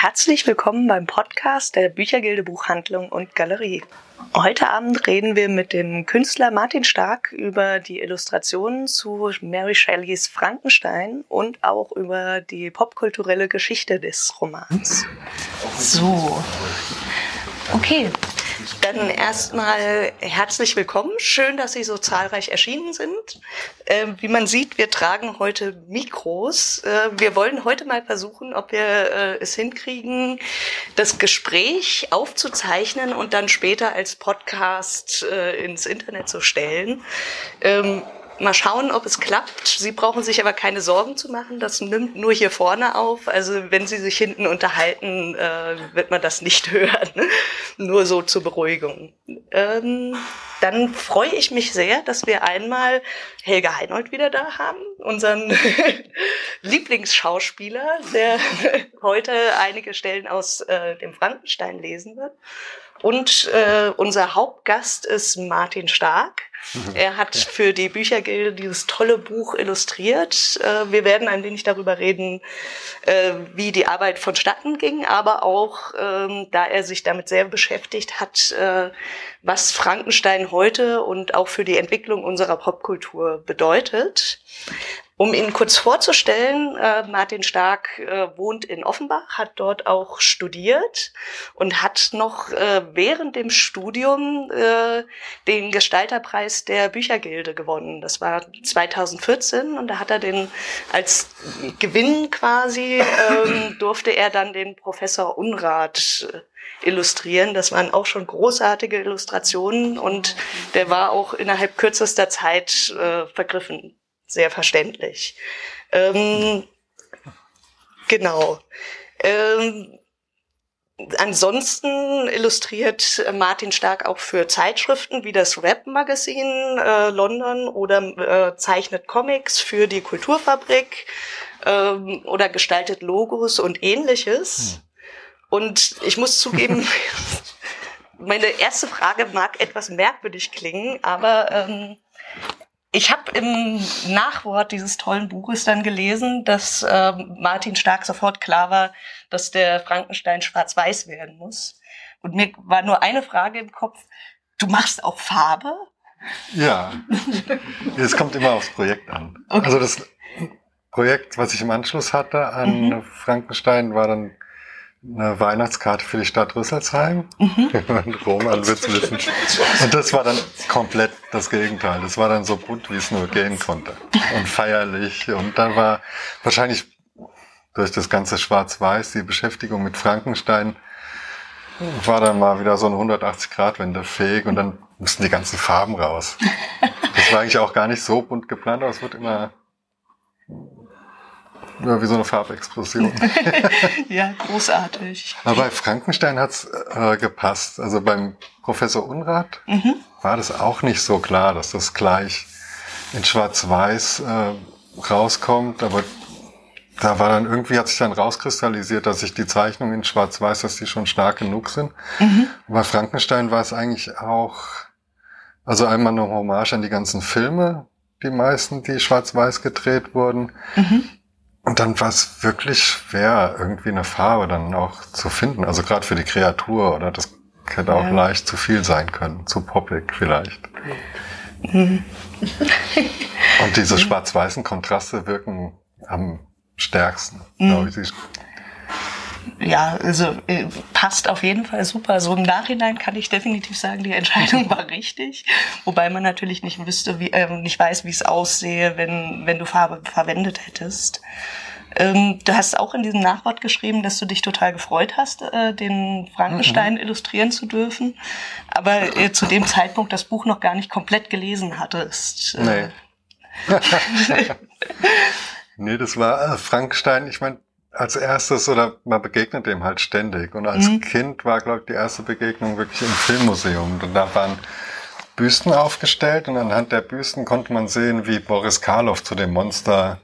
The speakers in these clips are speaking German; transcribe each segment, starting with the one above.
Herzlich willkommen beim Podcast der Büchergilde Buchhandlung und Galerie. Heute Abend reden wir mit dem Künstler Martin Stark über die Illustrationen zu Mary Shelleys Frankenstein und auch über die popkulturelle Geschichte des Romans. So. Okay, dann erstmal herzlich willkommen. Schön, dass Sie so zahlreich erschienen sind. Äh, wie man sieht, wir tragen heute Mikros. Äh, wir wollen heute mal versuchen, ob wir äh, es hinkriegen, das Gespräch aufzuzeichnen und dann später als Podcast äh, ins Internet zu stellen. Ähm, Mal schauen, ob es klappt. Sie brauchen sich aber keine Sorgen zu machen. Das nimmt nur hier vorne auf. Also wenn Sie sich hinten unterhalten, äh, wird man das nicht hören. nur so zur Beruhigung. Ähm, dann freue ich mich sehr, dass wir einmal Helge Heinold wieder da haben, unseren Lieblingsschauspieler, der heute einige Stellen aus äh, dem Frankenstein lesen wird. Und äh, unser Hauptgast ist Martin Stark. Mhm. Er hat für die Büchergilde dieses tolle Buch illustriert. Äh, wir werden ein wenig darüber reden, äh, wie die Arbeit vonstatten ging, aber auch, ähm, da er sich damit sehr beschäftigt hat, äh, was Frankenstein heute und auch für die Entwicklung unserer Popkultur bedeutet. Um ihn kurz vorzustellen, äh, Martin Stark äh, wohnt in Offenbach, hat dort auch studiert und hat noch äh, während dem Studium äh, den Gestalterpreis der Büchergilde gewonnen. Das war 2014 und da hat er den als Gewinn quasi ähm, durfte er dann den Professor Unrat äh, illustrieren. Das waren auch schon großartige Illustrationen und der war auch innerhalb kürzester Zeit äh, vergriffen sehr verständlich. Ähm, genau. Ähm, ansonsten illustriert Martin Stark auch für Zeitschriften wie das Rap-Magazin äh, London oder äh, zeichnet Comics für die Kulturfabrik ähm, oder gestaltet Logos und ähnliches. Hm. Und ich muss zugeben, meine erste Frage mag etwas merkwürdig klingen, aber ähm, ich habe im Nachwort dieses tollen Buches dann gelesen, dass äh, Martin Stark sofort klar war, dass der Frankenstein schwarz-weiß werden muss. Und mir war nur eine Frage im Kopf, du machst auch Farbe? Ja, es kommt immer aufs Projekt an. Okay. Also das Projekt, was ich im Anschluss hatte an mhm. Frankenstein, war dann eine Weihnachtskarte für die Stadt Rüsselsheim. Mhm. Roman wird es wissen. Und das war dann komplett das Gegenteil. Das war dann so bunt, wie es nur gehen konnte. Und feierlich. Und da war wahrscheinlich durch das ganze Schwarz-Weiß, die Beschäftigung mit Frankenstein, war dann mal wieder so eine 180-Grad-Wende fähig und dann mussten die ganzen Farben raus. Das war eigentlich auch gar nicht so bunt geplant, aber es wird immer ja, wie so eine Farbexplosion. ja, großartig. Aber bei Frankenstein hat's äh, gepasst. Also beim Professor Unrat mhm. war das auch nicht so klar, dass das gleich in Schwarz-Weiß äh, rauskommt. Aber da war dann irgendwie, hat sich dann rauskristallisiert, dass sich die Zeichnungen in Schwarz-Weiß, dass die schon stark genug sind. Mhm. Bei Frankenstein war es eigentlich auch, also einmal eine Hommage an die ganzen Filme, die meisten, die schwarz-weiß gedreht wurden. Mhm. Und dann war es wirklich schwer, irgendwie eine Farbe dann auch zu finden. Also gerade für die Kreatur oder das hätte auch ja. leicht zu viel sein können, zu poppig vielleicht. Mhm. Und diese schwarz-weißen Kontraste wirken am stärksten, mhm. glaube ich ja, also äh, passt auf jeden Fall super. So im Nachhinein kann ich definitiv sagen, die Entscheidung war richtig. Wobei man natürlich nicht wüsste, wie, äh, nicht weiß, wie es aussehe, wenn, wenn du Farbe verwendet hättest. Ähm, du hast auch in diesem Nachwort geschrieben, dass du dich total gefreut hast, äh, den Frankenstein mhm. illustrieren zu dürfen, aber äh, zu dem Zeitpunkt das Buch noch gar nicht komplett gelesen hattest. Äh. Nee. nee, das war äh, Frankenstein, ich meine, als erstes oder man begegnet dem halt ständig. Und als mhm. Kind war, glaube ich, die erste Begegnung wirklich im Filmmuseum. Und da waren Büsten aufgestellt und anhand der Büsten konnte man sehen, wie Boris Karloff zu dem Monster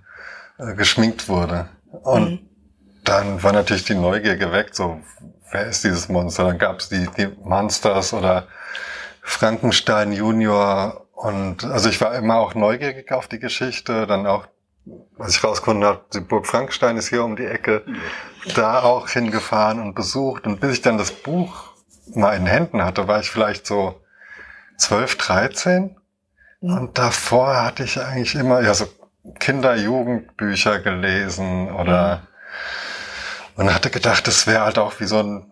äh, geschminkt wurde. Und mhm. dann war natürlich die Neugier geweckt, so, wer ist dieses Monster? Dann gab es die, die Monsters oder Frankenstein Junior und also ich war immer auch neugierig auf die Geschichte, dann auch als ich rausgefunden habe, die Burg Frankenstein ist hier um die Ecke, da auch hingefahren und besucht. Und bis ich dann das Buch mal in Händen hatte, war ich vielleicht so 12, 13. Mhm. Und davor hatte ich eigentlich immer, ja, so Kinder-Jugendbücher gelesen oder, mhm. und hatte gedacht, das wäre halt auch wie so ein,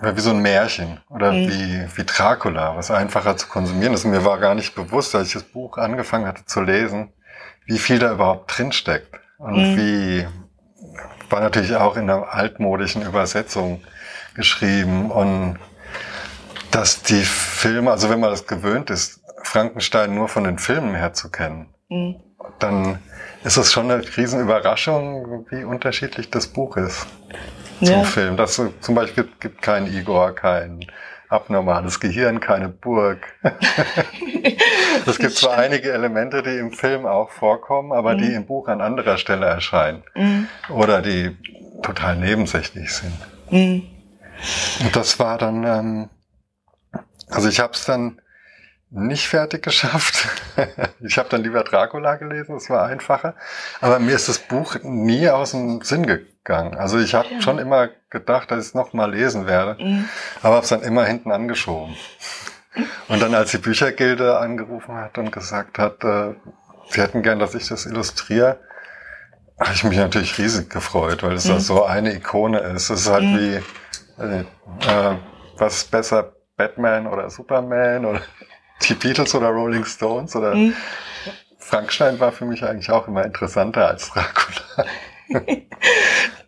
wie so ein Märchen oder mhm. wie, wie Dracula, was einfacher zu konsumieren ist. Und mir war gar nicht bewusst, als ich das Buch angefangen hatte zu lesen, wie viel da überhaupt drinsteckt und mhm. wie war natürlich auch in einer altmodischen Übersetzung geschrieben und dass die Filme, also wenn man das gewöhnt ist, Frankenstein nur von den Filmen her zu kennen, mhm. dann ist es schon eine Riesenüberraschung, wie unterschiedlich das Buch ist zum ja. Film. Das zum Beispiel gibt keinen Igor, kein abnormales Gehirn, keine Burg. es gibt zwar einige Elemente, die im Film auch vorkommen, aber mhm. die im Buch an anderer Stelle erscheinen. Mhm. Oder die total nebensächlich sind. Mhm. Und das war dann, ähm, also ich habe es dann nicht fertig geschafft. ich habe dann lieber Dracula gelesen, das war einfacher. Aber mir ist das Buch nie aus dem Sinn gegangen. Also ich habe ja. schon immer gedacht, dass ich es nochmal lesen werde, mhm. aber habe es dann immer hinten angeschoben. Und dann, als die Büchergilde angerufen hat und gesagt hat, äh, sie hätten gern, dass ich das illustriere, habe ich mich natürlich riesig gefreut, weil es mhm. so eine Ikone ist. Es ist halt mhm. wie, äh, äh, was besser, Batman oder Superman oder die Beatles oder Rolling Stones oder mhm. Frankenstein war für mich eigentlich auch immer interessanter als Dracula.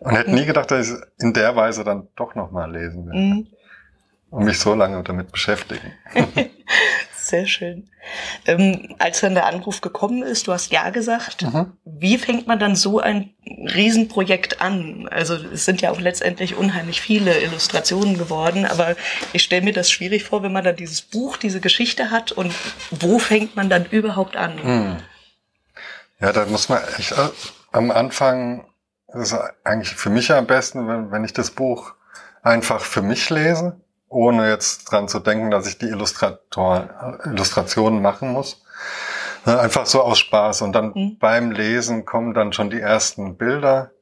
und hätte nie gedacht, dass ich es in der Weise dann doch nochmal lesen werde. Mhm. Und mich so lange damit beschäftigen. Sehr schön. Ähm, als dann der Anruf gekommen ist, du hast Ja gesagt, mhm. wie fängt man dann so ein Riesenprojekt an? Also es sind ja auch letztendlich unheimlich viele Illustrationen geworden, aber ich stelle mir das schwierig vor, wenn man dann dieses Buch, diese Geschichte hat und wo fängt man dann überhaupt an? Mhm. Ja, da muss man echt äh, am Anfang, das ist eigentlich für mich am besten, wenn, wenn ich das Buch einfach für mich lese ohne jetzt dran zu denken, dass ich die Illustrator, Illustrationen machen muss. Einfach so aus Spaß. Und dann mhm. beim Lesen kommen dann schon die ersten Bilder.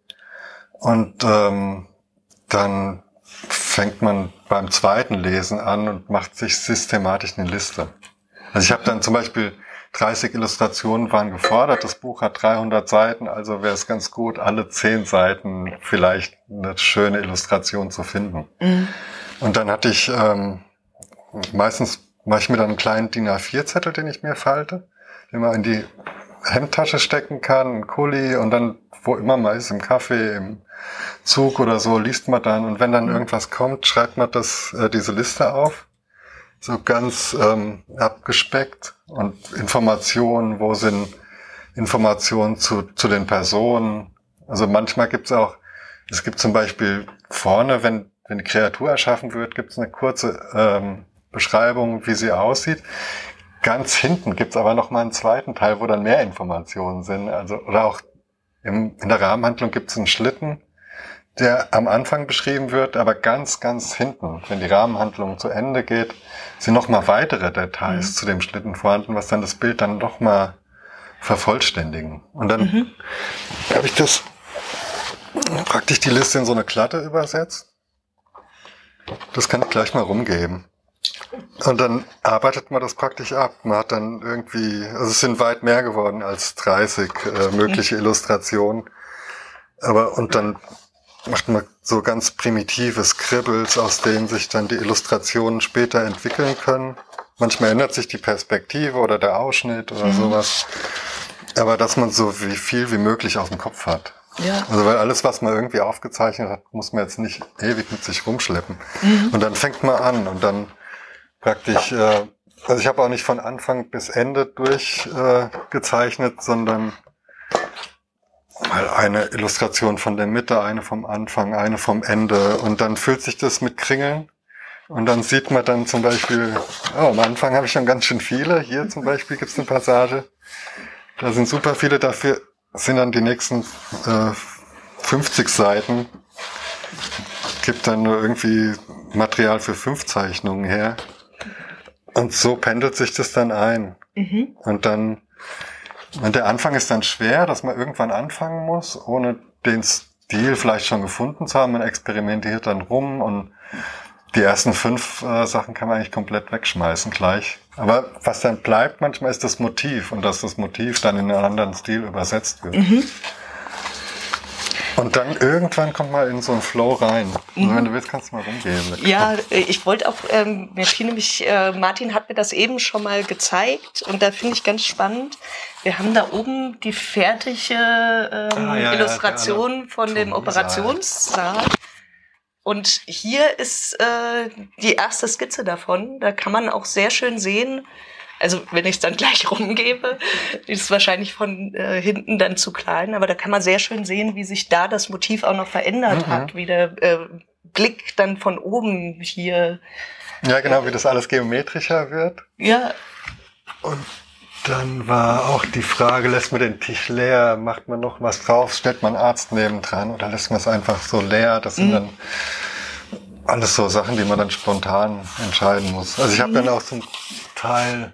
Und ähm, dann fängt man beim zweiten Lesen an und macht sich systematisch eine Liste. Also ich habe dann zum Beispiel 30 Illustrationen waren gefordert. Das Buch hat 300 Seiten, also wäre es ganz gut, alle 10 Seiten vielleicht eine schöne Illustration zu finden. Mhm. Und dann hatte ich, ähm, meistens mache ich mir dann einen kleinen DIN A4-Zettel, den ich mir falte, den man in die Hemdtasche stecken kann, einen Kuli und dann, wo immer man ist, im Kaffee, im Zug oder so, liest man dann und wenn dann mhm. irgendwas kommt, schreibt man das, äh, diese Liste auf. So ganz ähm, abgespeckt und Informationen, wo sind Informationen zu, zu den Personen. Also manchmal gibt es auch, es gibt zum Beispiel vorne, wenn wenn die Kreatur erschaffen wird, gibt es eine kurze ähm, Beschreibung, wie sie aussieht. Ganz hinten gibt es aber noch mal einen zweiten Teil, wo dann mehr Informationen sind. Also oder auch im, in der Rahmenhandlung gibt es einen Schlitten, der am Anfang beschrieben wird, aber ganz, ganz hinten, wenn die Rahmenhandlung zu Ende geht, sind noch mal weitere Details mhm. zu dem Schlitten vorhanden, was dann das Bild dann noch mal vervollständigen. Und dann mhm. habe ich das praktisch die Liste in so eine Klatte übersetzt das kann ich gleich mal rumgeben. Und dann arbeitet man das praktisch ab. Man hat dann irgendwie, also es sind weit mehr geworden als 30 äh, mögliche. Illustrationen. Aber und dann macht man so ganz primitive Scribbles, aus denen sich dann die Illustrationen später entwickeln können. Manchmal ändert sich die Perspektive oder der Ausschnitt oder mhm. sowas. Aber dass man so wie viel wie möglich aus dem Kopf hat. Ja. Also weil alles, was man irgendwie aufgezeichnet hat, muss man jetzt nicht ewig mit sich rumschleppen. Mhm. Und dann fängt man an und dann praktisch, äh, also ich habe auch nicht von Anfang bis Ende durchgezeichnet, äh, sondern mal eine Illustration von der Mitte, eine vom Anfang, eine vom Ende und dann fühlt sich das mit Kringeln und dann sieht man dann zum Beispiel, oh, am Anfang habe ich schon ganz schön viele. Hier zum Beispiel gibt es eine Passage. Da sind super viele. Dafür sind dann die nächsten äh, 50 Seiten. Gibt dann nur irgendwie Material für fünf Zeichnungen her. Und so pendelt sich das dann ein. Mhm. Und dann Und der Anfang ist dann schwer, dass man irgendwann anfangen muss, ohne den Stil vielleicht schon gefunden zu haben. Man experimentiert dann rum und die ersten fünf äh, Sachen kann man eigentlich komplett wegschmeißen gleich. Aber was dann bleibt manchmal ist das Motiv und dass das Motiv dann in einen anderen Stil übersetzt wird. Mhm. Und dann irgendwann kommt mal in so einen Flow rein. Mhm. Wenn du willst, kannst du mal rumgehen. Ja, äh, ich wollte auch, ähm, mir fiel nämlich, äh, Martin hat mir das eben schon mal gezeigt und da finde ich ganz spannend. Wir haben da oben die fertige ähm, ah, ja, Illustration ja, von dem Operationssaal. Und hier ist äh, die erste Skizze davon. Da kann man auch sehr schön sehen, also wenn ich es dann gleich rumgebe, ist es wahrscheinlich von äh, hinten dann zu klein, aber da kann man sehr schön sehen, wie sich da das Motiv auch noch verändert mhm. hat, wie der äh, Blick dann von oben hier. Ja, genau, wie das alles geometrischer wird. Ja. Und dann war auch die Frage, lässt man den Tisch leer, macht man noch was drauf, stellt man einen Arzt nebendran oder lässt man es einfach so leer? Das sind mhm. dann alles so Sachen, die man dann spontan entscheiden muss. Also ich habe mhm. dann auch zum Teil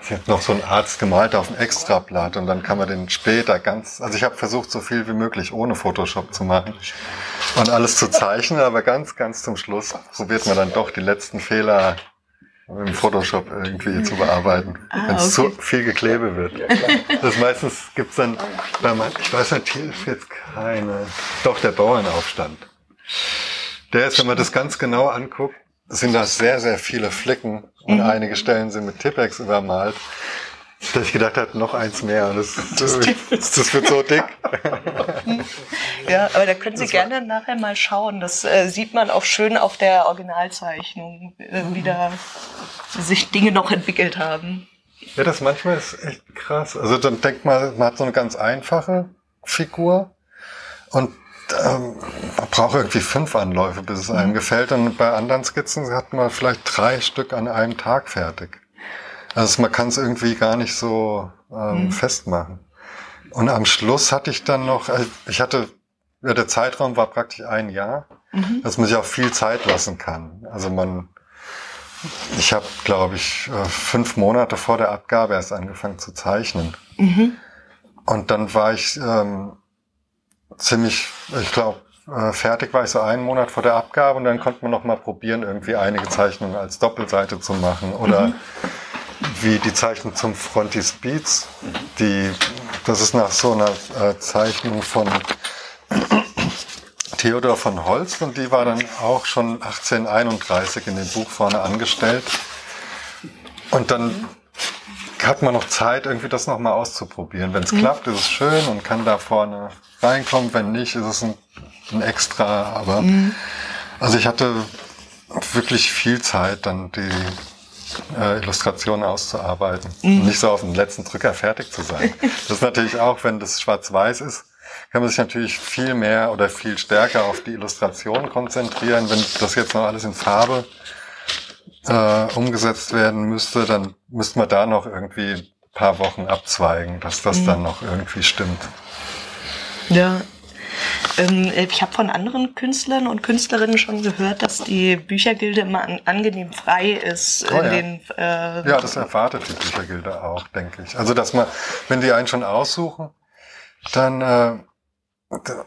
ich habe noch so einen Arzt gemalt auf dem Extrablatt und dann kann man den später ganz, also ich habe versucht, so viel wie möglich ohne Photoshop zu machen und alles zu zeichnen, aber ganz, ganz zum Schluss probiert man dann doch die letzten Fehler im Photoshop irgendwie zu bearbeiten, ah, wenn es okay. zu viel Geklebe wird. Das meistens gibt's dann, ich weiß nicht, hier ist jetzt keine, doch der Bauernaufstand. Der ist, wenn man das ganz genau anguckt, sind das sehr, sehr viele Flicken und mhm. einige Stellen sind mit Tippex übermalt. Dass ich gedacht habe, noch eins mehr. Das, das, das wird so dick. ja, aber da können Sie gerne nachher mal schauen. Das äh, sieht man auch schön auf der Originalzeichnung, äh, wie da sich Dinge noch entwickelt haben. Ja, das manchmal ist echt krass. Also dann denkt man, man hat so eine ganz einfache Figur und ähm, man braucht irgendwie fünf Anläufe, bis es einem mhm. gefällt. Und bei anderen Skizzen hat man vielleicht drei Stück an einem Tag fertig. Also man kann es irgendwie gar nicht so ähm, mhm. festmachen. Und am Schluss hatte ich dann noch, äh, ich hatte, ja, der Zeitraum war praktisch ein Jahr, mhm. dass man sich auch viel Zeit lassen kann. Also man, ich habe, glaube ich, äh, fünf Monate vor der Abgabe erst angefangen zu zeichnen. Mhm. Und dann war ich ähm, ziemlich, ich glaube, äh, fertig war ich so einen Monat vor der Abgabe und dann konnte man noch mal probieren, irgendwie einige Zeichnungen als Doppelseite zu machen oder mhm. Wie die Zeichnung zum Frontispiz, die, das ist nach so einer äh, Zeichnung von Theodor von Holst und die war dann auch schon 1831 in dem Buch vorne angestellt. Und dann hat man noch Zeit, irgendwie das nochmal auszuprobieren. Wenn es mhm. klappt, ist es schön und kann da vorne reinkommt. Wenn nicht, ist es ein, ein Extra. Aber mhm. also ich hatte wirklich viel Zeit, dann die äh, Illustrationen auszuarbeiten. Mhm. Und nicht so auf den letzten Drücker fertig zu sein. Das ist natürlich auch, wenn das schwarz-weiß ist, kann man sich natürlich viel mehr oder viel stärker auf die Illustration konzentrieren. Wenn das jetzt noch alles in Farbe äh, umgesetzt werden müsste, dann müsste man da noch irgendwie ein paar Wochen abzweigen, dass das mhm. dann noch irgendwie stimmt. Ja. Ähm, ich habe von anderen Künstlern und Künstlerinnen schon gehört, dass die Büchergilde immer an, angenehm frei ist. Oh, ja. Den, äh, ja, das erwartet die Büchergilde auch, denke ich. Also, dass man, wenn die einen schon aussuchen, dann äh,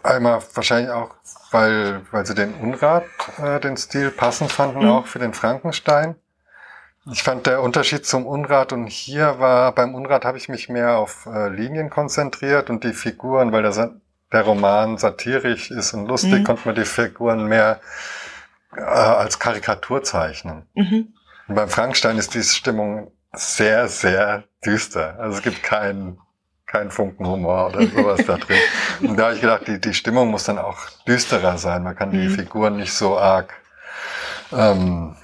einmal wahrscheinlich auch, weil, weil sie den Unrat, äh, den Stil passend fanden, mhm. auch für den Frankenstein. Ich fand der Unterschied zum Unrat und hier war, beim Unrat habe ich mich mehr auf äh, Linien konzentriert und die Figuren, weil der der Roman satirisch ist und lustig, mhm. konnte man die Figuren mehr äh, als Karikatur zeichnen. Mhm. Und beim Frankenstein ist die Stimmung sehr, sehr düster. Also es gibt keinen kein Funken Humor oder sowas da drin. Und da habe ich gedacht, die, die Stimmung muss dann auch düsterer sein. Man kann die mhm. Figuren nicht so arg ähm,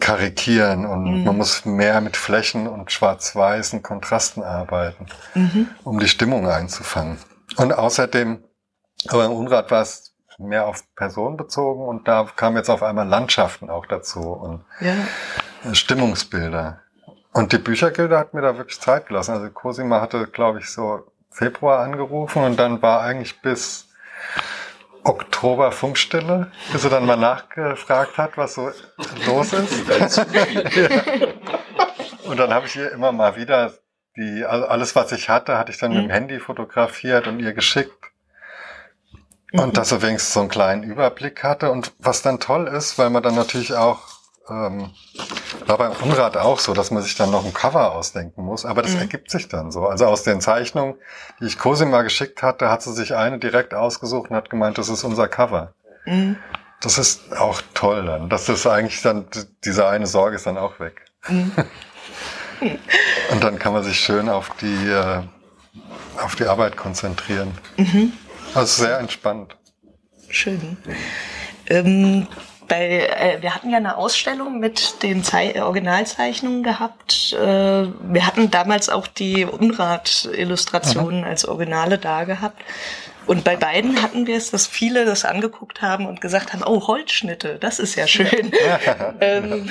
karikieren und mhm. man muss mehr mit Flächen und schwarz-weißen Kontrasten arbeiten, mhm. um die Stimmung einzufangen. Und außerdem, aber im Unrat war es mehr auf Personen bezogen und da kamen jetzt auf einmal Landschaften auch dazu und ja. Stimmungsbilder. Und die Büchergilde hat mir da wirklich Zeit gelassen. Also Cosima hatte, glaube ich, so Februar angerufen und dann war eigentlich bis Oktober Funkstille, bis sie dann mal nachgefragt hat, was so los ist. ja. Und dann habe ich ihr immer mal wieder die, also alles, was ich hatte, hatte ich dann mhm. mit dem Handy fotografiert und ihr geschickt. Und mhm. dass er wenigstens so einen kleinen Überblick hatte. Und was dann toll ist, weil man dann natürlich auch, ähm, war beim Unrat auch so, dass man sich dann noch ein Cover ausdenken muss. Aber das mhm. ergibt sich dann so. Also aus den Zeichnungen, die ich Cosima geschickt hatte, hat sie sich eine direkt ausgesucht und hat gemeint, das ist unser Cover. Mhm. Das ist auch toll dann. Das ist eigentlich dann, diese eine Sorge ist dann auch weg. Und dann kann man sich schön auf die, äh, auf die Arbeit konzentrieren. Mhm. Also sehr entspannt. Schön. Ähm, bei, äh, wir hatten ja eine Ausstellung mit den Zei Originalzeichnungen gehabt. Äh, wir hatten damals auch die Unrat-Illustrationen mhm. als Originale da gehabt. Und bei beiden hatten wir es, dass viele das angeguckt haben und gesagt haben, oh, Holzschnitte, das ist ja schön. ähm,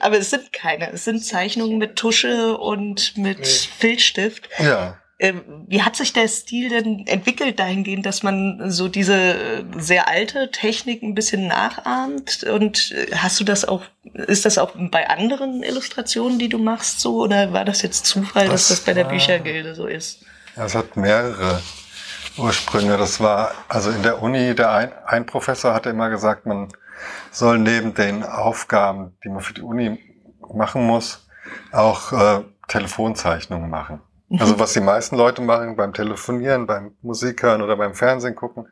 aber es sind keine. Es sind Zeichnungen mit Tusche und mit Filzstift. Ja. Ähm, wie hat sich der Stil denn entwickelt dahingehend, dass man so diese äh, sehr alte Technik ein bisschen nachahmt? Und äh, hast du das auch, ist das auch bei anderen Illustrationen, die du machst, so? Oder war das jetzt Zufall, das, dass das bei der Büchergilde so ist? Ja, es hat mehrere Ursprünge. Das war, also in der Uni, der ein, ein Professor hatte immer gesagt, man soll neben den Aufgaben, die man für die Uni machen muss, auch äh, Telefonzeichnungen machen. Also was die meisten Leute machen beim Telefonieren, beim Musik hören oder beim Fernsehen gucken,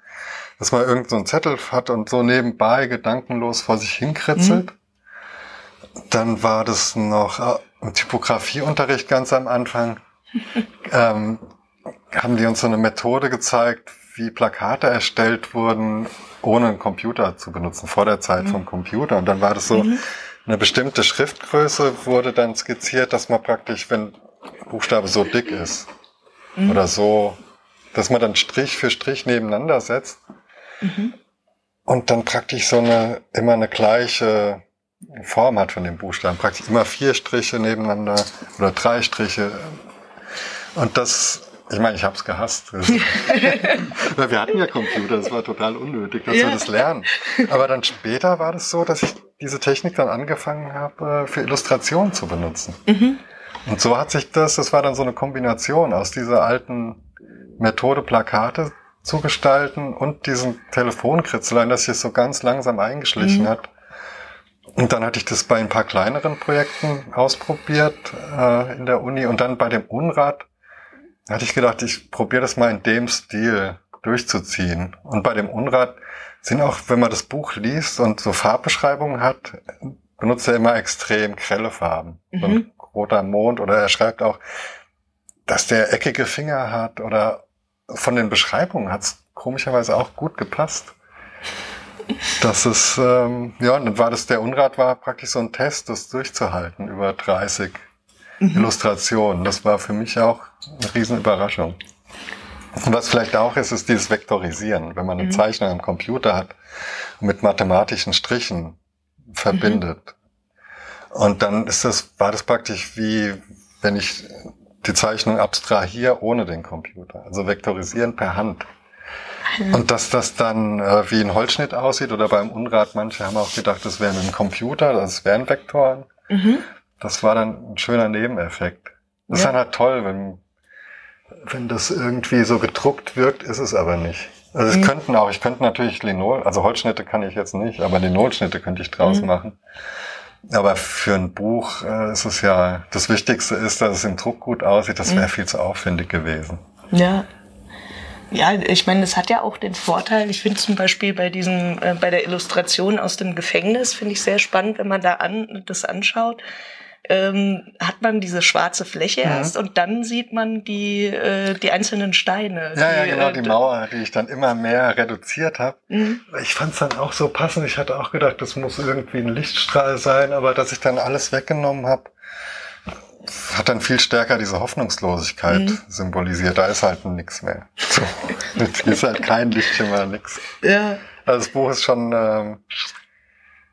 dass man irgendeinen so Zettel hat und so nebenbei gedankenlos vor sich hinkritzelt. Mhm. Dann war das noch äh, im Typografieunterricht ganz am Anfang. ähm, haben die uns so eine Methode gezeigt, wie Plakate erstellt wurden, ohne einen Computer zu benutzen, vor der Zeit mhm. vom Computer. Und dann war das so, mhm. eine bestimmte Schriftgröße wurde dann skizziert, dass man praktisch, wenn Buchstabe so dick ist mhm. oder so, dass man dann Strich für Strich nebeneinander setzt mhm. und dann praktisch so eine, immer eine gleiche Form hat von dem Buchstaben. Praktisch immer vier Striche nebeneinander oder drei Striche. Und das, ich meine, ich habe es gehasst. Weil wir hatten ja Computer, das war total unnötig, dass ja. wir das lernen. Aber dann später war das so, dass ich diese Technik dann angefangen habe, für Illustrationen zu benutzen. Mhm. Und so hat sich das, das war dann so eine Kombination aus dieser alten Methode, Plakate zu gestalten und diesen Telefonkritzelein, das sich so ganz langsam eingeschlichen mhm. hat. Und dann hatte ich das bei ein paar kleineren Projekten ausprobiert äh, in der Uni und dann bei dem Unrat hatte ich gedacht, ich probiere das mal in dem Stil durchzuziehen. Und bei dem Unrat sind auch, wenn man das Buch liest und so Farbbeschreibungen hat, benutzt er immer extrem grelle Farben. Mhm. So ein roter Mond oder er schreibt auch, dass der eckige Finger hat oder von den Beschreibungen hat es komischerweise auch gut gepasst. Das ist, ähm, ja, und dann war das, der Unrat war praktisch so ein Test, das durchzuhalten über 30 mhm. Illustrationen. Das war für mich auch eine Riesenüberraschung. Und was vielleicht auch ist, ist dieses Vektorisieren. Wenn man eine mhm. Zeichnung am Computer hat und mit mathematischen Strichen verbindet, mhm. Und dann ist das, war das praktisch wie, wenn ich die Zeichnung abstrahiere ohne den Computer. Also vektorisieren per Hand. Mhm. Und dass das dann äh, wie ein Holzschnitt aussieht oder beim Unrat, manche haben auch gedacht, das wäre ein Computer, das wären Vektoren. Mhm. Das war dann ein schöner Nebeneffekt. Das ja. ist dann halt toll, wenn, wenn das irgendwie so gedruckt wirkt, ist es aber nicht. Also es mhm. könnten auch, ich könnte natürlich Linol, also Holzschnitte kann ich jetzt nicht, aber Linolschnitte könnte ich draus mhm. machen. Aber für ein Buch äh, ist es ja, das Wichtigste ist, dass es im Druck gut aussieht. Das wäre mhm. viel zu aufwendig gewesen. Ja. Ja, ich meine, es hat ja auch den Vorteil, ich finde zum Beispiel bei diesem, äh, bei der Illustration aus dem Gefängnis, finde ich sehr spannend, wenn man da an, das anschaut ähm, hat man diese schwarze Fläche mhm. erst und dann sieht man die, äh, die einzelnen Steine. Ja, die, ja, genau, äh, die Mauer, die ich dann immer mehr reduziert habe. Mhm. Ich fand es dann auch so passend. Ich hatte auch gedacht, das muss irgendwie ein Lichtstrahl sein, aber dass ich dann alles weggenommen habe, hat dann viel stärker diese Hoffnungslosigkeit mhm. symbolisiert. Da ist halt nichts mehr. So, ist halt kein Lichtschimmer, nix. Ja. Also das Buch ist schon, ähm,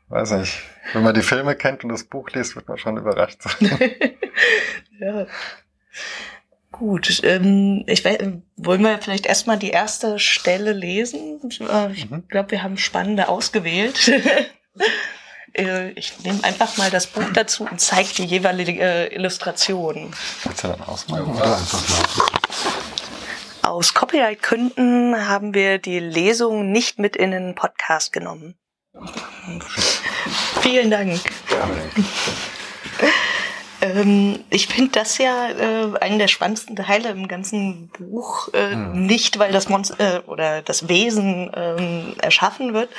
weiß nicht, wenn man die Filme kennt und das Buch liest, wird man schon überrascht sein. ja. Gut, ähm, ich weiß, wollen wir vielleicht erstmal die erste Stelle lesen? Ich mhm. glaube, wir haben spannende ausgewählt. Äh, ich nehme einfach mal das Buch dazu und zeige die jeweilige äh, Illustration. Willst du dann ausmalen oder einfach mal? Aus Copyright-Gründen haben wir die Lesung nicht mit in den Podcast genommen. Vielen Dank. Ähm, ich finde das ja äh, einen der spannendsten Teile im ganzen Buch. Äh, mhm. Nicht, weil das Monster äh, oder das Wesen äh, erschaffen wird,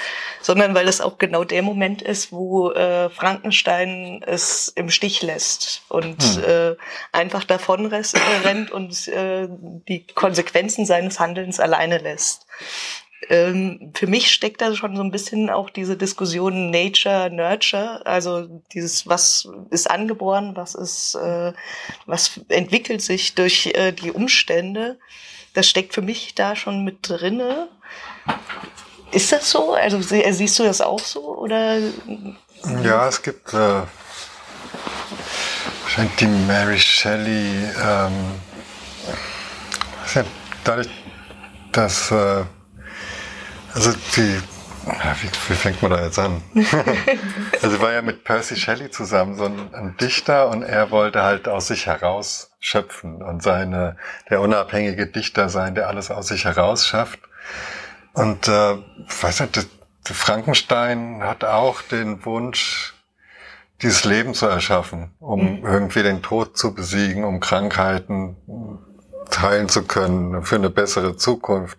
sondern weil es auch genau der Moment ist, wo äh, Frankenstein es im Stich lässt und mhm. äh, einfach davon rennt und äh, die Konsequenzen seines Handelns alleine lässt ähm, für mich steckt da schon so ein bisschen auch diese Diskussion Nature, Nurture, also dieses, was ist angeboren, was ist, äh, was entwickelt sich durch äh, die Umstände. Das steckt für mich da schon mit drinne. Ist das so? Also äh, siehst du das auch so oder? Ja, es gibt äh, wahrscheinlich die Mary Shelley. Ähm, dadurch, dass äh, also die, wie, wie fängt man da jetzt an? also war ja mit Percy Shelley zusammen so ein, ein, Dichter und er wollte halt aus sich heraus schöpfen und seine, der unabhängige Dichter sein, der alles aus sich heraus schafft. Und äh, weiß nicht, das, Frankenstein hat auch den Wunsch, dieses Leben zu erschaffen, um mhm. irgendwie den Tod zu besiegen, um Krankheiten teilen zu können für eine bessere Zukunft.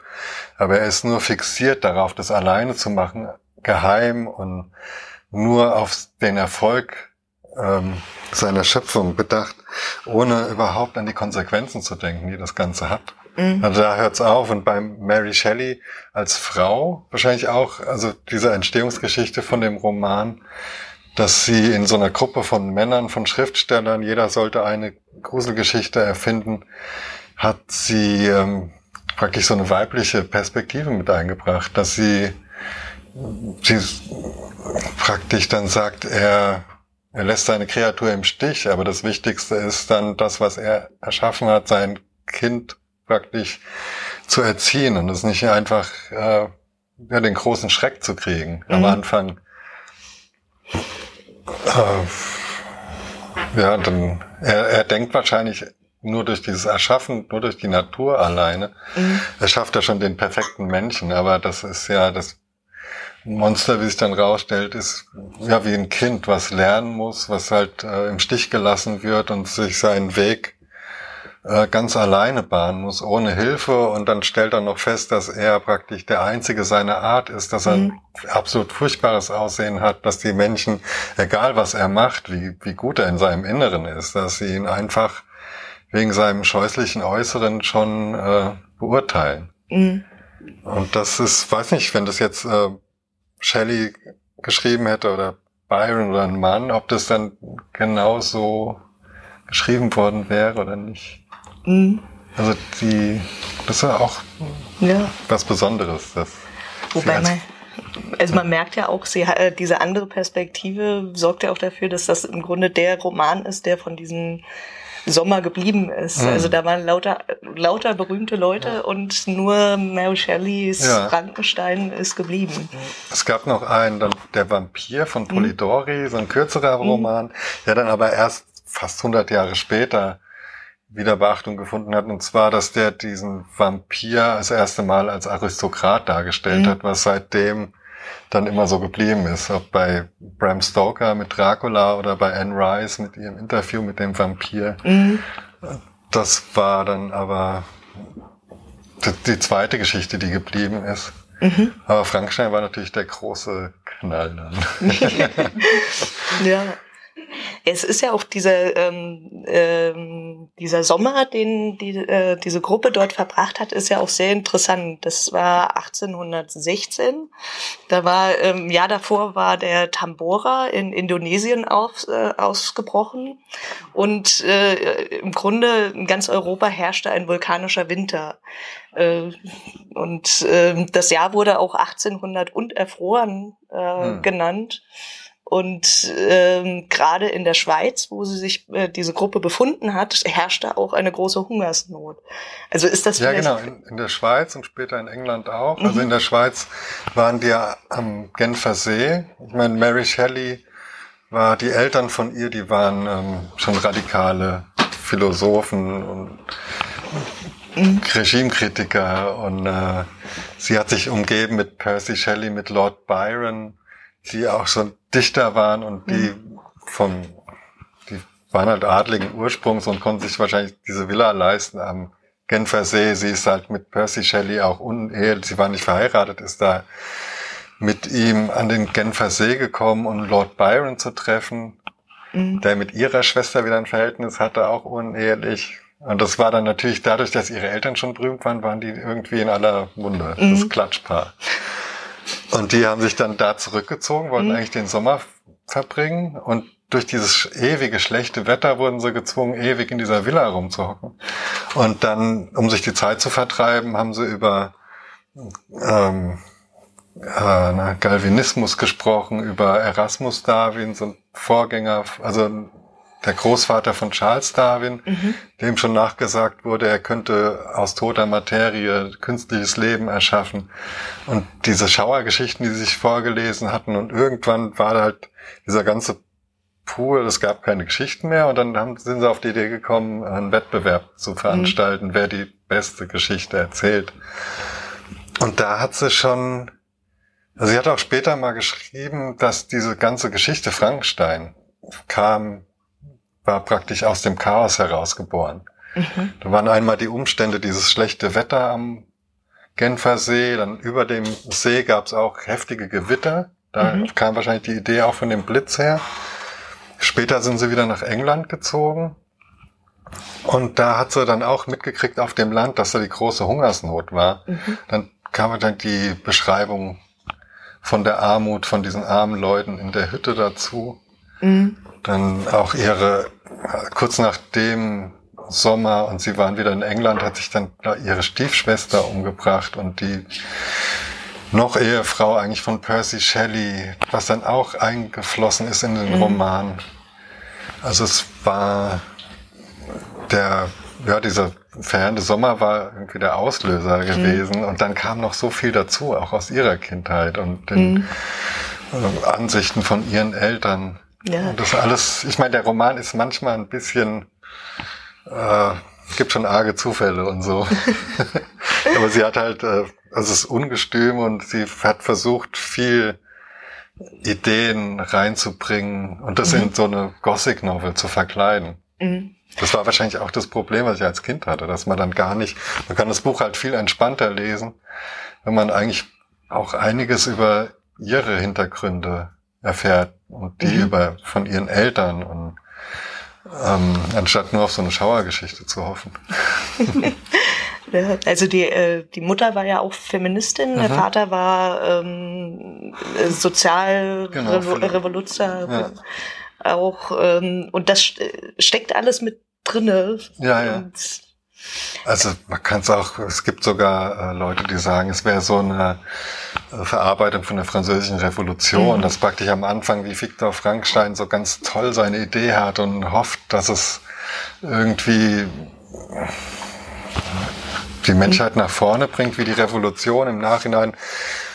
Aber er ist nur fixiert darauf, das alleine zu machen, geheim und nur auf den Erfolg ähm, seiner Schöpfung bedacht, ohne überhaupt an die Konsequenzen zu denken, die das Ganze hat. Mhm. Also da hört's auf. Und beim Mary Shelley als Frau wahrscheinlich auch, also diese Entstehungsgeschichte von dem Roman, dass sie in so einer Gruppe von Männern, von Schriftstellern, jeder sollte eine Gruselgeschichte erfinden, hat sie ähm, praktisch so eine weibliche Perspektive mit eingebracht, dass sie, sie praktisch dann sagt, er, er lässt seine Kreatur im Stich, aber das Wichtigste ist dann das, was er erschaffen hat, sein Kind praktisch zu erziehen und es nicht einfach äh, ja, den großen Schreck zu kriegen mhm. am Anfang. Äh, ja, dann er, er denkt wahrscheinlich nur durch dieses Erschaffen, nur durch die Natur alleine, mhm. erschafft er schon den perfekten Menschen. Aber das ist ja das Monster, wie sich dann rausstellt, ist ja wie ein Kind, was lernen muss, was halt äh, im Stich gelassen wird und sich seinen Weg äh, ganz alleine bahnen muss, ohne Hilfe. Und dann stellt er noch fest, dass er praktisch der Einzige seiner Art ist, dass er mhm. ein absolut furchtbares Aussehen hat, dass die Menschen, egal was er macht, wie, wie gut er in seinem Inneren ist, dass sie ihn einfach wegen seinem scheußlichen Äußeren schon äh, beurteilen. Mhm. Und das ist, weiß nicht, wenn das jetzt äh, Shelley geschrieben hätte oder Byron oder ein Mann, ob das dann genau so geschrieben worden wäre oder nicht. Mhm. Also die, das ist ja auch ja. was Besonderes. Dass Wobei man, also man merkt ja auch, sie, äh, diese andere Perspektive sorgt ja auch dafür, dass das im Grunde der Roman ist, der von diesen Sommer geblieben ist. Mhm. Also da waren lauter, lauter berühmte Leute ja. und nur Mary Shelleys ja. Frankenstein ist geblieben. Es gab noch einen, dann der Vampir von Polidori, mhm. so ein kürzerer mhm. Roman, mhm. der dann aber erst fast 100 Jahre später wieder Beachtung gefunden hat. Und zwar, dass der diesen Vampir das erste Mal als Aristokrat dargestellt mhm. hat, was seitdem dann immer so geblieben ist. Ob bei Bram Stoker mit Dracula oder bei Anne Rice mit ihrem Interview mit dem Vampir. Mhm. Das war dann aber die, zweite Geschichte, die geblieben ist. Mhm. Aber Frankenstein war natürlich der große Knall dann. ja. Es ist ja auch dieser, ähm, ähm, dieser Sommer, den die, äh, diese Gruppe dort verbracht hat, ist ja auch sehr interessant. Das war 1816. Da war im ähm, Jahr davor war der Tambora in Indonesien auf, äh, ausgebrochen und äh, im Grunde in ganz Europa herrschte ein vulkanischer Winter. Äh, und äh, das Jahr wurde auch 1800 und erfroren äh, hm. genannt Und ähm, gerade in der Schweiz, wo sie sich äh, diese Gruppe befunden hat, herrschte auch eine große Hungersnot. Also ist das ja genau in, in, der Schweiz und später in England auch. Also mhm. Also in der Schweiz waren die ja am Genfer See. Ich meine, Mary Shelley war die Eltern von ihr, die waren ähm, schon radikale Philosophen und mhm. Regimekritiker und äh, sie hat sich umgeben mit Percy Shelley, mit Lord Byron die auch schon Dichter waren und die mhm. vom, die waren halt adligen Ursprungs und konnten sich wahrscheinlich diese Villa leisten am Genfer See. Sie ist halt mit Percy Shelley auch unehelich, sie war nicht verheiratet, ist da mit ihm an den Genfer See gekommen, um Lord Byron zu treffen, mhm. der mit ihrer Schwester wieder ein Verhältnis hatte, auch unehelich. Und das war dann natürlich dadurch, dass ihre Eltern schon berühmt waren, waren die irgendwie in aller Munde, mhm. das Klatschpaar. Und die haben sich dann da zurückgezogen, wollten mhm. eigentlich den Sommer verbringen und durch dieses ewige schlechte Wetter wurden sie gezwungen, ewig in dieser Villa rumzuhocken. Und dann, um sich die Zeit zu vertreiben, haben sie über ähm, äh, Galvinismus gesprochen, über Erasmus Darwin, so ein Vorgänger, also der Großvater von Charles Darwin, mhm. dem schon nachgesagt wurde, er könnte aus toter Materie künstliches Leben erschaffen. Und diese Schauergeschichten, die sie sich vorgelesen hatten, und irgendwann war halt dieser ganze Pool, es gab keine Geschichten mehr, und dann haben, sind sie auf die Idee gekommen, einen Wettbewerb zu veranstalten, mhm. wer die beste Geschichte erzählt. Und da hat sie schon, also sie hat auch später mal geschrieben, dass diese ganze Geschichte Frankenstein kam war praktisch aus dem Chaos herausgeboren. Mhm. Da waren einmal die Umstände, dieses schlechte Wetter am Genfer See, dann über dem See gab es auch heftige Gewitter. Da mhm. kam wahrscheinlich die Idee auch von dem Blitz her. Später sind sie wieder nach England gezogen. Und da hat sie dann auch mitgekriegt auf dem Land, dass da die große Hungersnot war. Mhm. Dann kam dann die Beschreibung von der Armut, von diesen armen Leuten in der Hütte dazu. Mhm dann auch ihre, kurz nach dem Sommer und sie waren wieder in England, hat sich dann ihre Stiefschwester umgebracht und die noch Ehefrau eigentlich von Percy Shelley, was dann auch eingeflossen ist in den mhm. Roman. Also es war der, ja, dieser verheerende Sommer war irgendwie der Auslöser mhm. gewesen und dann kam noch so viel dazu, auch aus ihrer Kindheit und den mhm. Ansichten von ihren Eltern. Ja. Und das alles, ich meine, der Roman ist manchmal ein bisschen, äh, gibt schon arge Zufälle und so. Aber sie hat halt, äh, also es ist ungestüm und sie hat versucht, viel Ideen reinzubringen und das mhm. in so eine Gothic-Novel zu verkleiden. Mhm. Das war wahrscheinlich auch das Problem, was ich als Kind hatte, dass man dann gar nicht, man kann das Buch halt viel entspannter lesen, wenn man eigentlich auch einiges über ihre Hintergründe erfährt und die mhm. über von ihren Eltern und ähm, anstatt nur auf so eine Schauergeschichte zu hoffen. also die, äh, die Mutter war ja auch Feministin, mhm. der Vater war ähm, Sozialrevoluzer genau, ja. auch ähm, und das steckt alles mit drinne. Ja, ja. Und also man kann es auch, es gibt sogar äh, Leute, die sagen, es wäre so eine äh, Verarbeitung von der französischen Revolution, mhm. dass praktisch am Anfang wie Viktor Frankenstein so ganz toll seine Idee hat und hofft, dass es irgendwie die Menschheit nach vorne bringt, wie die Revolution. Im Nachhinein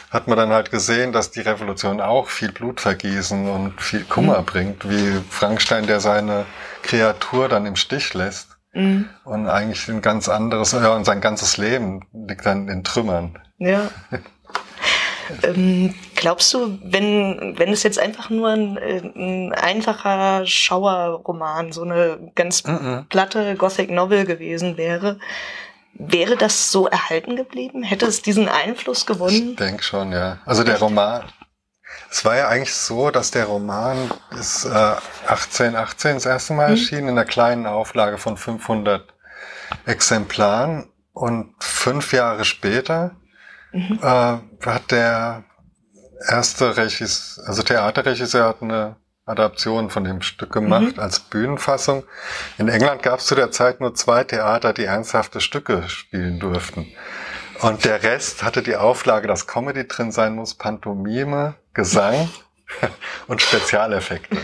hat man dann halt gesehen, dass die Revolution auch viel Blutvergießen und viel Kummer mhm. bringt, wie Frankenstein, der seine Kreatur dann im Stich lässt. Mhm. Und eigentlich ein ganz anderes, ja, und sein ganzes Leben liegt dann in Trümmern. Ja. ähm, glaubst du, wenn, wenn es jetzt einfach nur ein, ein einfacher Schauerroman, so eine ganz mhm. platte Gothic Novel gewesen wäre, wäre das so erhalten geblieben? Hätte es diesen Einfluss gewonnen? Ich denke schon, ja. Also der Roman, es war ja eigentlich so, dass der Roman ist äh, 1818 das erste Mal mhm. erschienen in einer kleinen Auflage von 500 Exemplaren und fünf Jahre später mhm. äh, hat der erste Regisseur, also Theaterregisseur hat eine Adaption von dem Stück gemacht mhm. als Bühnenfassung. In England gab es zu der Zeit nur zwei Theater, die ernsthafte Stücke spielen durften. Und der Rest hatte die Auflage, dass Comedy drin sein muss, Pantomime, Gesang und Spezialeffekte.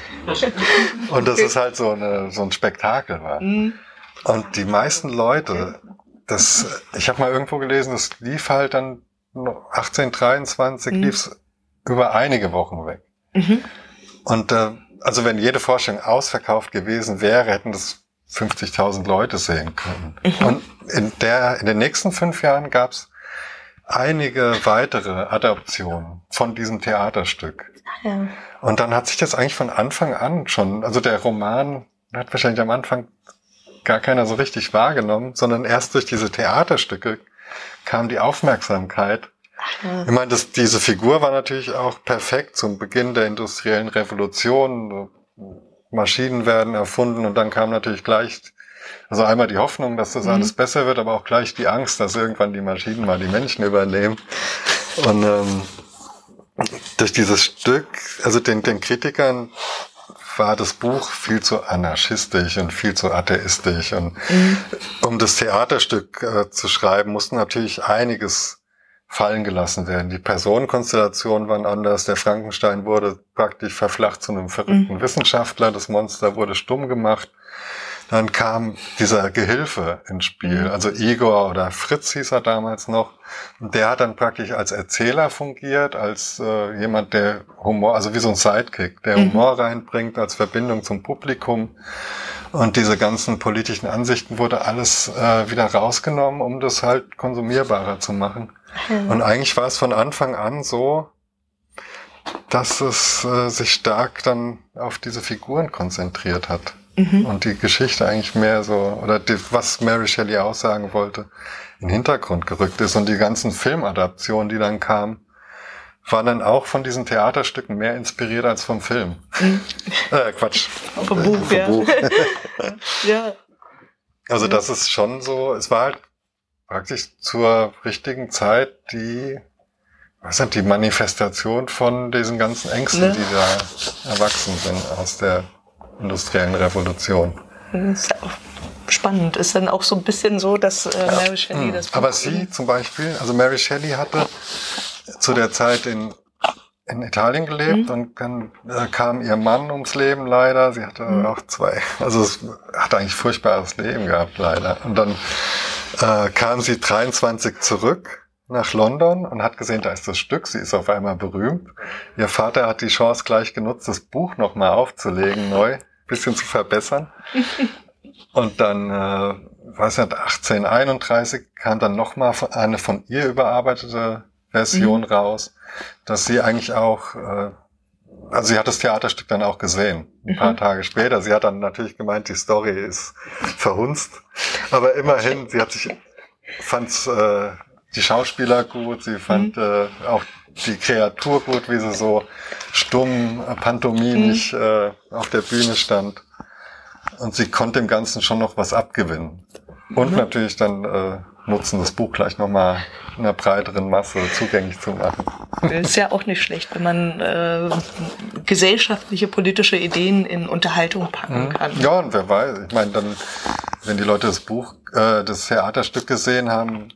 Und das ist halt so, eine, so ein Spektakel war. Und die meisten Leute, das, ich habe mal irgendwo gelesen, das lief halt dann 1823 mhm. lief es über einige Wochen weg. Mhm. Und äh, also wenn jede Vorstellung ausverkauft gewesen wäre, hätten das 50.000 Leute sehen können. Mhm. Und in, der, in den nächsten fünf Jahren gab es einige weitere Adaptionen von diesem Theaterstück. Ja. Und dann hat sich das eigentlich von Anfang an schon, also der Roman hat wahrscheinlich am Anfang gar keiner so richtig wahrgenommen, sondern erst durch diese Theaterstücke kam die Aufmerksamkeit. Ja. Ich meine, das, diese Figur war natürlich auch perfekt zum Beginn der industriellen Revolution. Maschinen werden erfunden und dann kam natürlich gleich, also einmal die Hoffnung, dass das mhm. alles besser wird, aber auch gleich die Angst, dass irgendwann die Maschinen mal die Menschen übernehmen. Und ähm, durch dieses Stück, also den, den Kritikern war das Buch viel zu anarchistisch und viel zu atheistisch. Und mhm. um das Theaterstück äh, zu schreiben, mussten natürlich einiges fallen gelassen werden. Die Personenkonstellationen waren anders. Der Frankenstein wurde praktisch verflacht zu einem verrückten mhm. Wissenschaftler. Das Monster wurde stumm gemacht. Dann kam dieser Gehilfe ins Spiel, mhm. also Igor oder Fritz hieß er damals noch. Der hat dann praktisch als Erzähler fungiert, als äh, jemand, der Humor, also wie so ein Sidekick, der mhm. Humor reinbringt als Verbindung zum Publikum. Und diese ganzen politischen Ansichten wurde alles äh, wieder rausgenommen, um das halt konsumierbarer zu machen. Mhm. Und eigentlich war es von Anfang an so, dass es äh, sich stark dann auf diese Figuren konzentriert hat. Mhm. Und die Geschichte eigentlich mehr so, oder die, was Mary Shelley aussagen wollte, in den Hintergrund gerückt ist. Und die ganzen Filmadaptionen, die dann kamen, waren dann auch von diesen Theaterstücken mehr inspiriert als vom Film. Mhm. Äh, Quatsch. Vom Buch, ja. Buch. ja. Also das ist schon so, es war halt praktisch zur richtigen Zeit die, was sind die Manifestation von diesen ganzen Ängsten, ne? die da erwachsen sind aus der industriellen Revolution. Das ist auch spannend. Ist dann auch so ein bisschen so, dass äh, Mary Shelley hm. das. Buch Aber sie zum Beispiel, also Mary Shelley hatte zu der Zeit in, in Italien gelebt mhm. und dann äh, kam ihr Mann ums Leben leider. Sie hatte mhm. auch zwei, also es hat eigentlich furchtbares Leben gehabt leider. Und dann äh, kam sie 23 zurück nach London und hat gesehen, da ist das Stück, sie ist auf einmal berühmt. Ihr Vater hat die Chance gleich genutzt, das Buch nochmal aufzulegen, neu bisschen zu verbessern. Und dann, äh, weiß nicht, 1831 kam dann nochmal eine von ihr überarbeitete Version mhm. raus, dass sie eigentlich auch, äh, also sie hat das Theaterstück dann auch gesehen, ein mhm. paar Tage später. Sie hat dann natürlich gemeint, die Story ist verhunzt. Aber immerhin, sie hat sich, fand äh, die Schauspieler gut, sie fand mhm. äh, auch die Kreatur gut, wie sie so stumm, pantomimisch mhm. äh, auf der Bühne stand. Und sie konnte dem Ganzen schon noch was abgewinnen. Und mhm. natürlich dann äh, nutzen, das Buch gleich nochmal einer breiteren Masse zugänglich zu machen. Ist ja auch nicht schlecht, wenn man äh, gesellschaftliche, politische Ideen in Unterhaltung packen mhm. kann. Ja, und wer weiß, ich meine, dann, wenn die Leute das Buch, äh, das Theaterstück gesehen haben,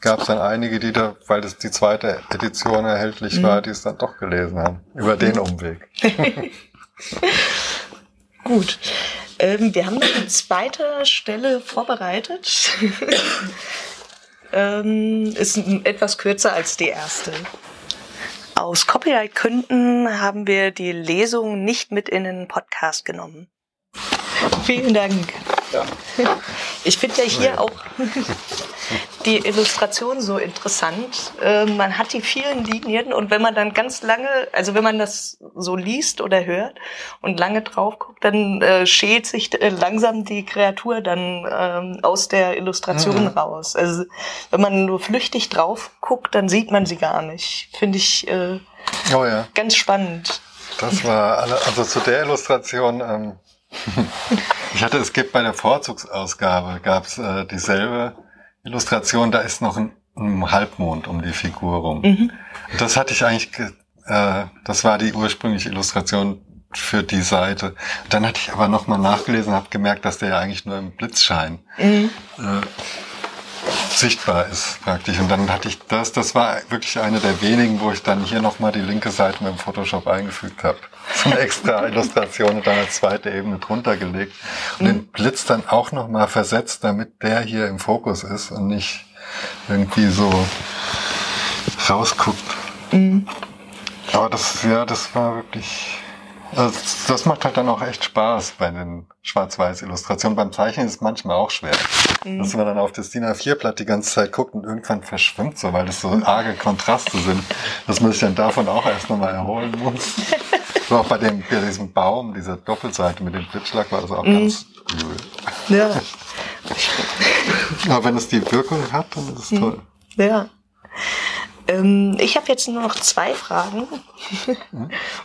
gab es dann einige, die da, weil das die zweite Edition erhältlich mhm. war, die es dann doch gelesen haben. Über den Umweg. Gut. Ähm, wir haben noch eine zweite Stelle vorbereitet. ähm, ist etwas kürzer als die erste. Aus Copyright-Gründen haben wir die Lesung nicht mit in den Podcast genommen. Vielen Dank. Ja. Ich finde ja hier auch die Illustration so interessant. Äh, man hat die vielen Linien und wenn man dann ganz lange, also wenn man das so liest oder hört und lange drauf guckt, dann äh, schält sich äh, langsam die Kreatur dann ähm, aus der Illustration mhm. raus. Also wenn man nur flüchtig drauf guckt, dann sieht man sie gar nicht. Finde ich äh, oh ja. ganz spannend. Das war, also zu der Illustration, ähm, ich hatte, es gibt bei der Vorzugsausgabe, gab es äh, dieselbe Illustration, da ist noch ein, ein Halbmond um die Figur rum. Mhm. Das hatte ich eigentlich, äh, das war die ursprüngliche Illustration für die Seite. Dann hatte ich aber nochmal nachgelesen und habe gemerkt, dass der ja eigentlich nur im Blitzschein mhm. äh, sichtbar ist praktisch. Und dann hatte ich das, das war wirklich eine der wenigen, wo ich dann hier nochmal die linke Seite mit dem Photoshop eingefügt habe. So eine extra Illustration und dann als zweite Ebene drunter gelegt. Und den Blitz dann auch nochmal versetzt, damit der hier im Fokus ist und nicht irgendwie so rausguckt. Mhm. Aber das, ja, das war wirklich also das macht halt dann auch echt Spaß bei den Schwarz-Weiß-Illustrationen. Beim Zeichnen ist es manchmal auch schwer. Mhm. Dass man dann auf das DIN A4-Blatt die ganze Zeit guckt und irgendwann verschwimmt so, weil das so arge Kontraste sind, dass man sich dann davon auch erst nochmal erholen muss. so auch bei, dem, bei diesem Baum, dieser Doppelseite mit dem Blitzschlag war das auch mhm. ganz übel. Ja. Aber wenn es die Wirkung hat, dann ist es mhm. toll. Ja. Ähm, ich habe jetzt nur noch zwei Fragen.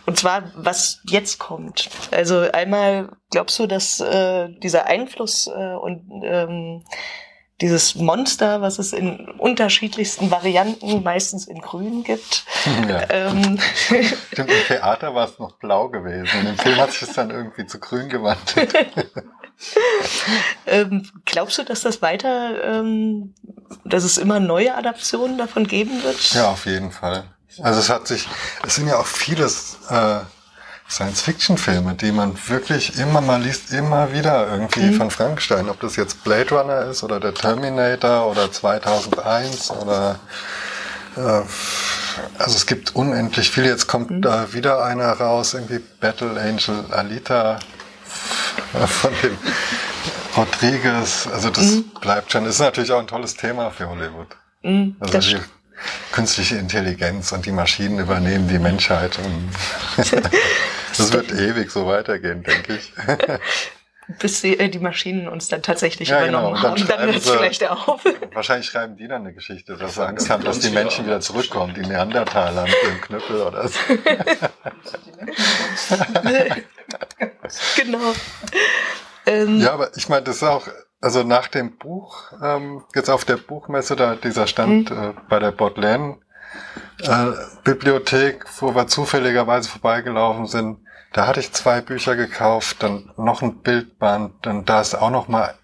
Und zwar, was jetzt kommt. Also einmal, glaubst du, dass äh, dieser Einfluss äh, und ähm, dieses Monster, was es in unterschiedlichsten Varianten, meistens in Grün gibt. Ja. Ähm. Im Theater war es noch blau gewesen. Und im Film hat sich es dann irgendwie zu grün gewandelt. ähm, glaubst du, dass das weiter, ähm, dass es immer neue Adaptionen davon geben wird? Ja, auf jeden Fall. Also es hat sich, es sind ja auch vieles äh, Science-Fiction-Filme, die man wirklich immer mal liest, immer wieder irgendwie mhm. von Frankenstein. Ob das jetzt Blade Runner ist oder der Terminator oder 2001 oder äh, also es gibt unendlich viel. Jetzt kommt mhm. da wieder einer raus, irgendwie Battle Angel Alita von dem Rodriguez. Also das mhm. bleibt schon. Ist natürlich auch ein tolles Thema für Hollywood. Mhm, also die künstliche Intelligenz und die Maschinen übernehmen die Menschheit. Das wird ewig so weitergehen, denke ich. Bis sie, äh, die Maschinen uns dann tatsächlich ja, übernommen genau. und dann haben. Dann hört es vielleicht auf. Wahrscheinlich schreiben die dann eine Geschichte, dass sie Angst haben, dass die Menschen wieder zurückkommen, die Neandertaler mit dem Knüppel oder so. genau. Ähm, ja, aber ich meine, das ist auch, also nach dem Buch, ähm, jetzt auf der Buchmesse, da dieser Stand mhm. äh, bei der Bodleian äh, Bibliothek, wo wir zufälligerweise vorbeigelaufen sind, da hatte ich zwei Bücher gekauft, dann noch ein Bildband, dann da ist auch noch mal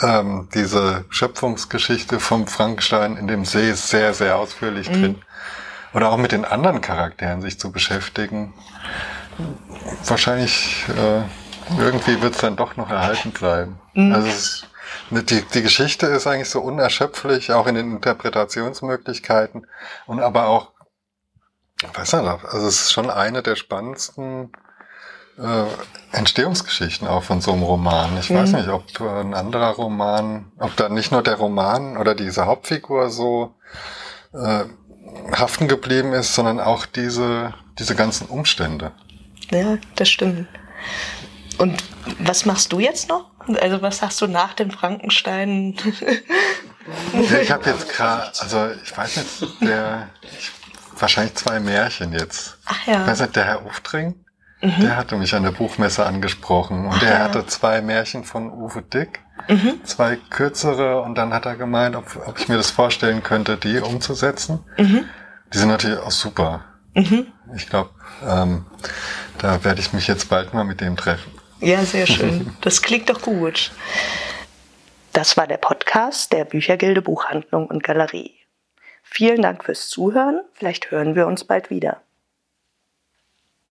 ähm, diese Schöpfungsgeschichte vom Frankenstein in dem See ist sehr, sehr ausführlich mhm. drin. Oder auch mit den anderen Charakteren sich zu beschäftigen wahrscheinlich äh, irgendwie wird es dann doch noch erhalten bleiben. Mhm. Also es, ne, die, die Geschichte ist eigentlich so unerschöpflich, auch in den Interpretationsmöglichkeiten und aber auch, weiß nicht, also es ist schon eine der spannendsten äh, Entstehungsgeschichten auch von so einem Roman. Ich mhm. weiß nicht, ob ein anderer Roman, ob da nicht nur der Roman oder diese Hauptfigur so äh, haften geblieben ist, sondern auch diese, diese ganzen Umstände. Ja, das stimmt. Und was machst du jetzt noch? Also was hast du nach dem Frankenstein? ich habe jetzt gerade, also ich weiß nicht, der, ich, wahrscheinlich zwei Märchen jetzt. Ach ja. Ich weiß nicht, der Herr Uftring, mhm. der hatte mich an der Buchmesse angesprochen und ja. hatte zwei Märchen von Uwe Dick, mhm. zwei kürzere und dann hat er gemeint, ob, ob ich mir das vorstellen könnte, die umzusetzen. Mhm. Die sind natürlich auch super. Mhm. Ich glaube, ähm, da werde ich mich jetzt bald mal mit dem treffen. Ja, sehr schön. Das klingt doch gut. Das war der Podcast der Büchergilde Buchhandlung und Galerie. Vielen Dank fürs Zuhören. Vielleicht hören wir uns bald wieder.